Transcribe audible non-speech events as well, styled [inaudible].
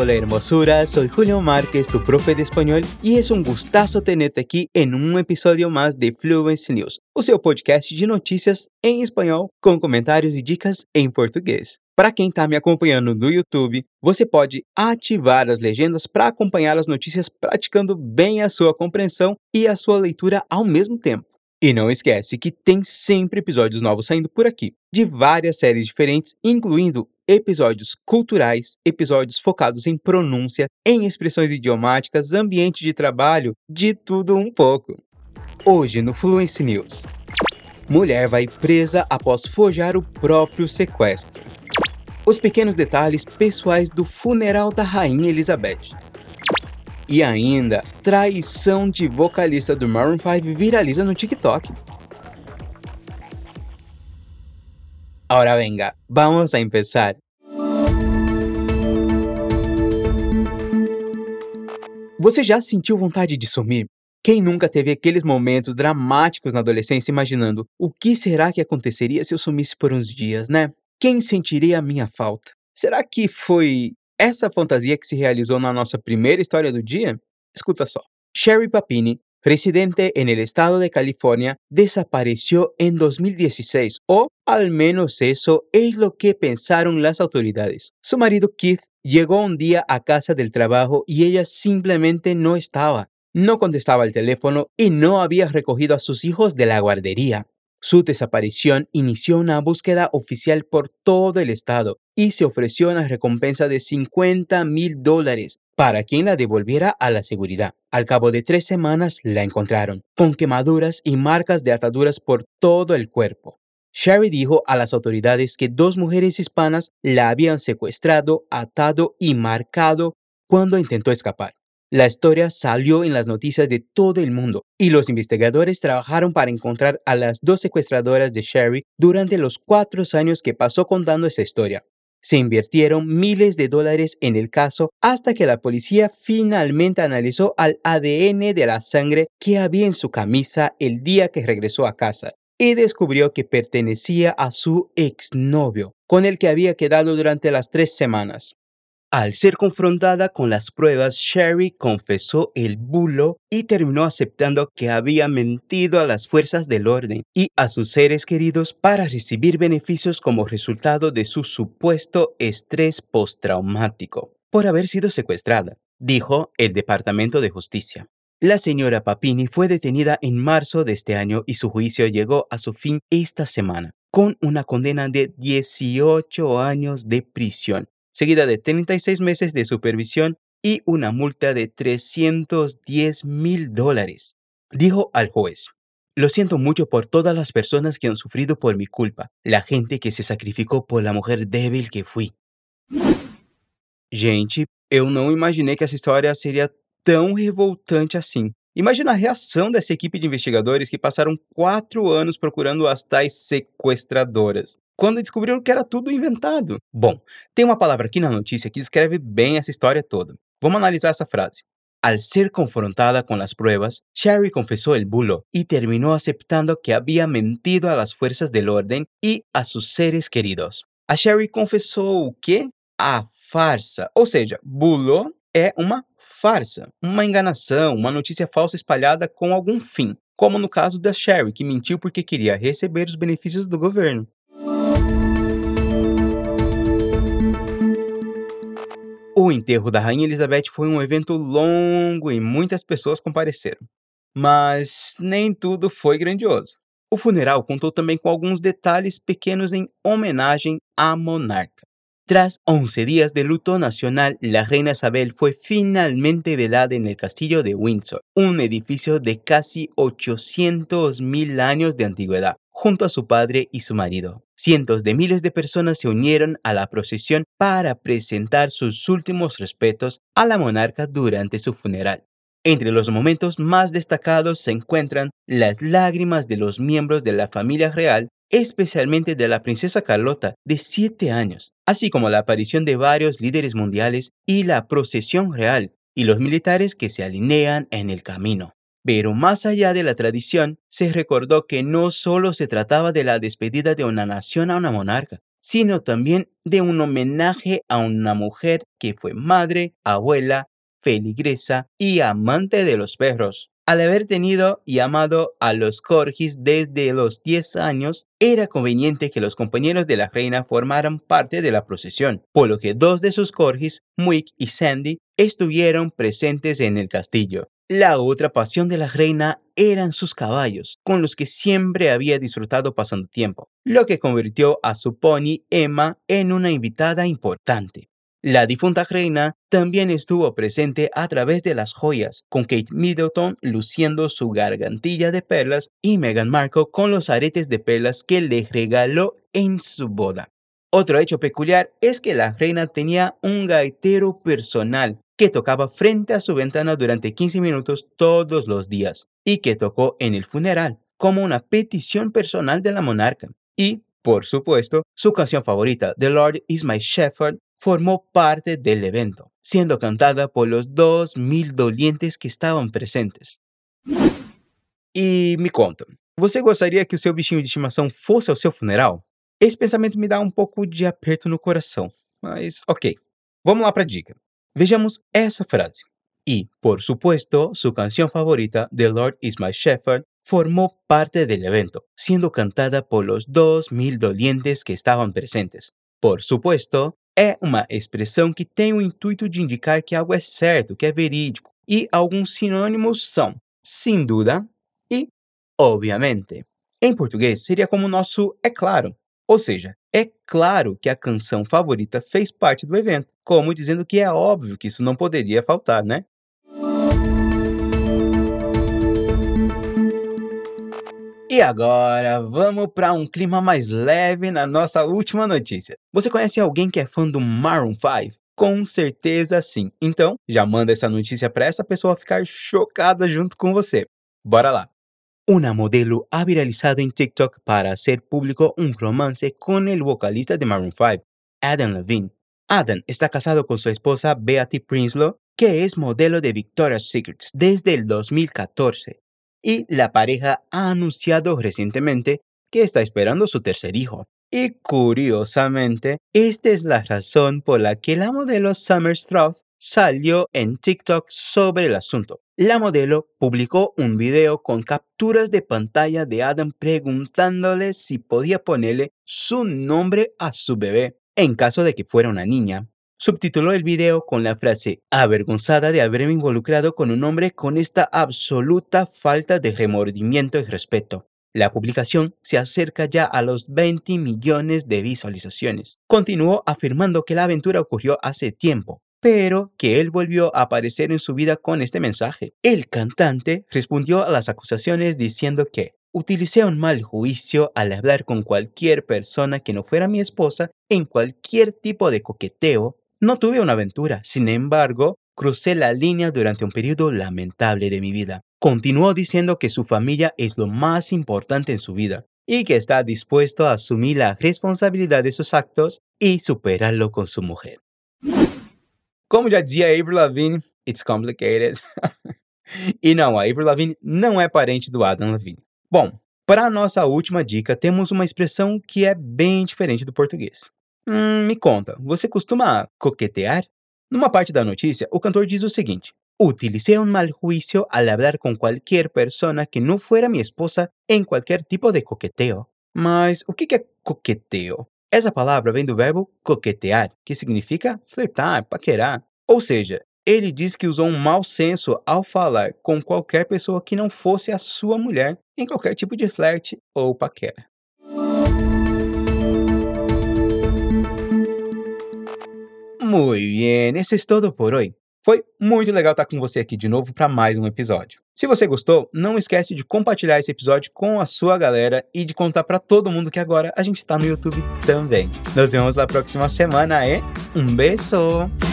Hola hermosura, soy Julio Márquez, tu profe de español, e é um gustazo tenerte aqui em um episódio mais de Fluency News, o seu podcast de notícias em espanhol com comentários e dicas em português. Para quem está me acompanhando no YouTube, você pode ativar as legendas para acompanhar as notícias praticando bem a sua compreensão e a sua leitura ao mesmo tempo. E não esquece que tem sempre episódios novos saindo por aqui, de várias séries diferentes, incluindo episódios culturais, episódios focados em pronúncia, em expressões idiomáticas, ambiente de trabalho, de tudo um pouco. Hoje no Fluency News. Mulher vai presa após forjar o próprio sequestro. Os pequenos detalhes pessoais do funeral da Rainha Elizabeth. E ainda, traição de vocalista do Maroon 5 viraliza no TikTok. Ahora venga, vamos a empezar. Você já sentiu vontade de sumir? Quem nunca teve aqueles momentos dramáticos na adolescência imaginando o que será que aconteceria se eu sumisse por uns dias, né? Quem sentiria a minha falta? Será que foi essa fantasia que se realizou na nossa primeira história do dia? Escuta só. Sherry Papini, residente en el estado de California, desapareció en 2016, o al menos eso es lo que pensaron las autoridades. Su marido Keith llegó un día a casa del trabajo y ella simplemente no estaba. No contestaba el teléfono y no había recogido a sus hijos de la guardería. Su desaparición inició una búsqueda oficial por todo el estado y se ofreció una recompensa de 50 mil dólares para quien la devolviera a la seguridad. Al cabo de tres semanas la encontraron, con quemaduras y marcas de ataduras por todo el cuerpo. Sherry dijo a las autoridades que dos mujeres hispanas la habían secuestrado, atado y marcado cuando intentó escapar. La historia salió en las noticias de todo el mundo y los investigadores trabajaron para encontrar a las dos secuestradoras de Sherry durante los cuatro años que pasó contando esa historia. Se invirtieron miles de dólares en el caso hasta que la policía finalmente analizó al ADN de la sangre que había en su camisa el día que regresó a casa y descubrió que pertenecía a su exnovio, con el que había quedado durante las tres semanas. Al ser confrontada con las pruebas, Sherry confesó el bulo y terminó aceptando que había mentido a las fuerzas del orden y a sus seres queridos para recibir beneficios como resultado de su supuesto estrés postraumático por haber sido secuestrada, dijo el Departamento de Justicia. La señora Papini fue detenida en marzo de este año y su juicio llegó a su fin esta semana, con una condena de 18 años de prisión seguida de 36 meses de supervisión y una multa de 310 mil dólares. Dijo al juez, lo siento mucho por todas las personas que han sufrido por mi culpa, la gente que se sacrificou por la mujer débil que fui. Gente, eu não imaginei que essa história seria tão revoltante assim. Imagina a reação dessa equipe de investigadores que passaram quatro anos procurando as tais sequestradoras quando descobriram que era tudo inventado. Bom, tem uma palavra aqui na notícia que descreve bem essa história toda. Vamos analisar essa frase. Al ser confrontada con las pruebas, Sherry confesó el bulo y terminó aceptando que había mentido a las fuerzas del orden y a sus seres queridos. A Sherry confessou o quê? A farsa. Ou seja, bulo é uma farsa, uma enganação, uma notícia falsa espalhada com algum fim, como no caso da Sherry, que mentiu porque queria receber os benefícios do governo. O enterro da Rainha Elizabeth foi um evento longo e muitas pessoas compareceram. Mas nem tudo foi grandioso. O funeral contou também com alguns detalhes pequenos em homenagem à monarca. Tras 11 días de luto nacional, la reina Isabel fue finalmente velada en el castillo de Windsor, un edificio de casi 800.000 años de antigüedad, junto a su padre y su marido. Cientos de miles de personas se unieron a la procesión para presentar sus últimos respetos a la monarca durante su funeral. Entre los momentos más destacados se encuentran las lágrimas de los miembros de la familia real, especialmente de la princesa Carlota, de 7 años, así como la aparición de varios líderes mundiales y la procesión real, y los militares que se alinean en el camino. Pero más allá de la tradición, se recordó que no solo se trataba de la despedida de una nación a una monarca, sino también de un homenaje a una mujer que fue madre, abuela, feligresa y amante de los perros. Al haber tenido y amado a los corgis desde los 10 años, era conveniente que los compañeros de la reina formaran parte de la procesión, por lo que dos de sus corgis, Muick y Sandy, estuvieron presentes en el castillo. La otra pasión de la reina eran sus caballos, con los que siempre había disfrutado pasando tiempo, lo que convirtió a su pony Emma en una invitada importante. La difunta reina también estuvo presente a través de las joyas, con Kate Middleton luciendo su gargantilla de perlas y Meghan Markle con los aretes de perlas que le regaló en su boda. Otro hecho peculiar es que la reina tenía un gaitero personal que tocaba frente a su ventana durante 15 minutos todos los días y que tocó en el funeral como una petición personal de la monarca. Y, por supuesto, su canción favorita, The Lord is My Shepherd, formó parte del evento, siendo cantada por los dos mil dolientes que estavam presentes. E me conta, você gostaria que o seu bichinho de estimação fosse ao seu funeral? Esse pensamento me dá um pouco de aperto no coração, mas ok. Vamos lá para a dica. Vejamos essa frase. E, por supuesto, su canción favorita, The Lord is My Shepherd, formó parte del evento, siendo cantada por los dos mil dolientes que estaban presentes. Por supuesto, é uma expressão que tem o intuito de indicar que algo é certo, que é verídico, e alguns sinônimos são sem dúvida e obviamente. Em português, seria como o nosso é claro, ou seja, é claro que a canção favorita fez parte do evento, como dizendo que é óbvio que isso não poderia faltar, né? E agora, vamos para um clima mais leve na nossa última notícia. Você conhece alguém que é fã do Maroon 5? Com certeza sim. Então, já manda essa notícia para essa pessoa ficar chocada junto com você. Bora lá. Una modelo ha viralizado en TikTok para hacer público un romance con el vocalista de Maroon 5, Adam Levine. Adam está casado con su esposa Beatty Prinslow, que es modelo de Victoria's Secret desde el 2014 y la pareja ha anunciado recientemente que está esperando su tercer hijo. Y curiosamente, esta es la razón por la que la modelo Summer Stroud salió en TikTok sobre el asunto. La modelo publicó un video con capturas de pantalla de Adam preguntándole si podía ponerle su nombre a su bebé en caso de que fuera una niña subtituló el video con la frase avergonzada de haberme involucrado con un hombre con esta absoluta falta de remordimiento y respeto. La publicación se acerca ya a los 20 millones de visualizaciones. Continuó afirmando que la aventura ocurrió hace tiempo, pero que él volvió a aparecer en su vida con este mensaje. El cantante respondió a las acusaciones diciendo que utilicé un mal juicio al hablar con cualquier persona que no fuera mi esposa en cualquier tipo de coqueteo no tuve una aventura, sin embargo, crucé la línea durante un periodo lamentable de mi vida. Continuó diciendo que su familia es lo más importante en su vida y que está dispuesto a asumir la responsabilidad de sus actos y superarlo con su mujer. Como já dizia Avril Lavigne, it's complicated. [laughs] e não, a Avril Lavigne não é parente do Adam Lavigne. Bom, para a nossa última dica, temos uma expressão que é bem diferente do português. Hum, me conta, você costuma coquetear? Numa parte da notícia, o cantor diz o seguinte: Utilicé un mal juicio al hablar con cualquier persona que no fuera mi esposa en cualquier tipo de coqueteo. Mas o que é coqueteo? Essa palavra vem do verbo coquetear, que significa flertar, paquerar. Ou seja, ele diz que usou um mau senso ao falar com qualquer pessoa que não fosse a sua mulher em qualquer tipo de flerte ou paquera. Muito bem, esse é todo por hoje. Foi muito legal estar com você aqui de novo para mais um episódio. Se você gostou, não esquece de compartilhar esse episódio com a sua galera e de contar para todo mundo que agora a gente está no YouTube também. Nos vemos na próxima semana e um beijo!